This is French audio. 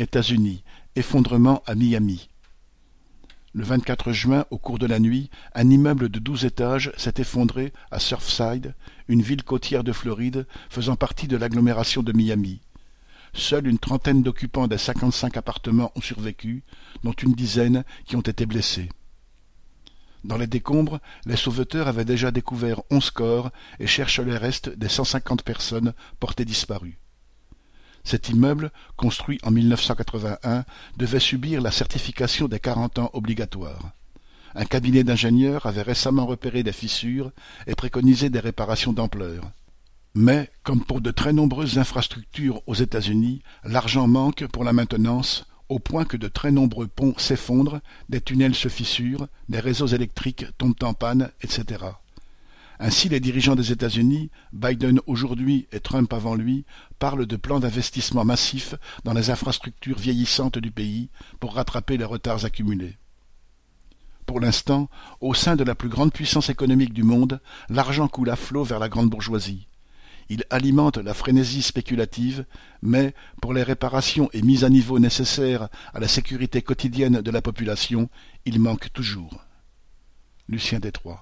États-Unis, effondrement à Miami. Le 24 juin, au cours de la nuit, un immeuble de douze étages s'est effondré à Surfside, une ville côtière de Floride faisant partie de l'agglomération de Miami. Seule une trentaine d'occupants des cinquante-cinq appartements ont survécu, dont une dizaine qui ont été blessés. Dans les décombres, les sauveteurs avaient déjà découvert onze corps et cherchent les restes des cent cinquante personnes portées disparues. Cet immeuble, construit en 1981, devait subir la certification des quarante ans obligatoire. Un cabinet d'ingénieurs avait récemment repéré des fissures et préconisé des réparations d'ampleur. Mais, comme pour de très nombreuses infrastructures aux États-Unis, l'argent manque pour la maintenance, au point que de très nombreux ponts s'effondrent, des tunnels se fissurent, des réseaux électriques tombent en panne, etc. Ainsi les dirigeants des États-Unis, Biden aujourd'hui et Trump avant lui, parlent de plans d'investissement massifs dans les infrastructures vieillissantes du pays pour rattraper les retards accumulés. Pour l'instant, au sein de la plus grande puissance économique du monde, l'argent coule à flot vers la grande bourgeoisie. Il alimente la frénésie spéculative, mais, pour les réparations et mises à niveau nécessaires à la sécurité quotidienne de la population, il manque toujours. Lucien Détroit